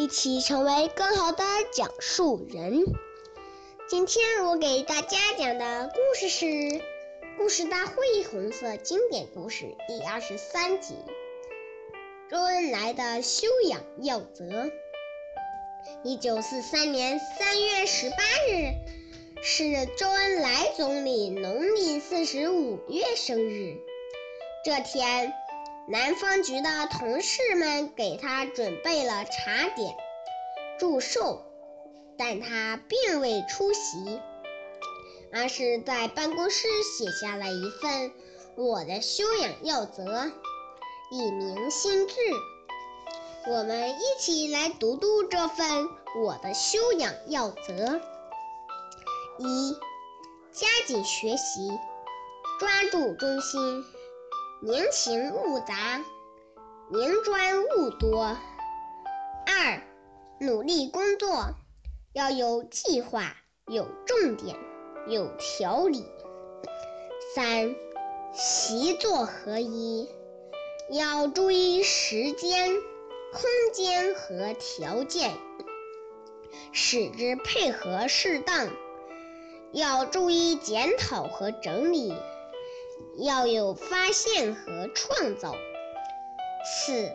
一起成为更好的讲述人。今天我给大家讲的故事是《故事大会红色经典故事》第二十三集：周恩来的修养要则。一九四三年三月十八日是周恩来总理农历四十五月生日，这天。南方局的同事们给他准备了茶点、祝寿，但他并未出席，而是在办公室写下了一份“我的修养要则”，以明心志。我们一起来读读这份“我的修养要则”：一、加紧学习，抓住中心。宁勤勿杂，宁专勿多。二，努力工作，要有计划、有重点、有条理。三，习作合一，要注意时间、空间和条件，使之配合适当。要注意检讨和整理。要有发现和创造。四，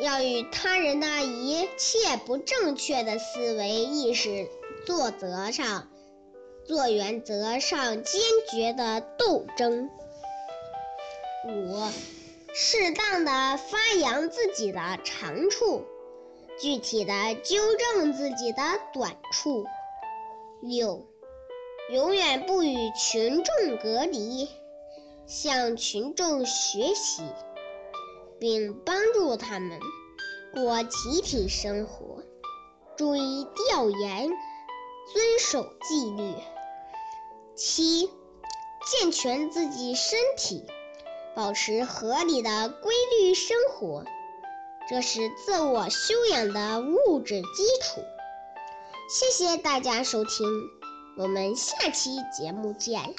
要与他人的一切不正确的思维意识作则上、做原则上坚决的斗争。五，适当的发扬自己的长处，具体的纠正自己的短处。六，永远不与群众隔离。向群众学习，并帮助他们过集体生活，注意调研，遵守纪律。七，健全自己身体，保持合理的规律生活，这是自我修养的物质基础。谢谢大家收听，我们下期节目见。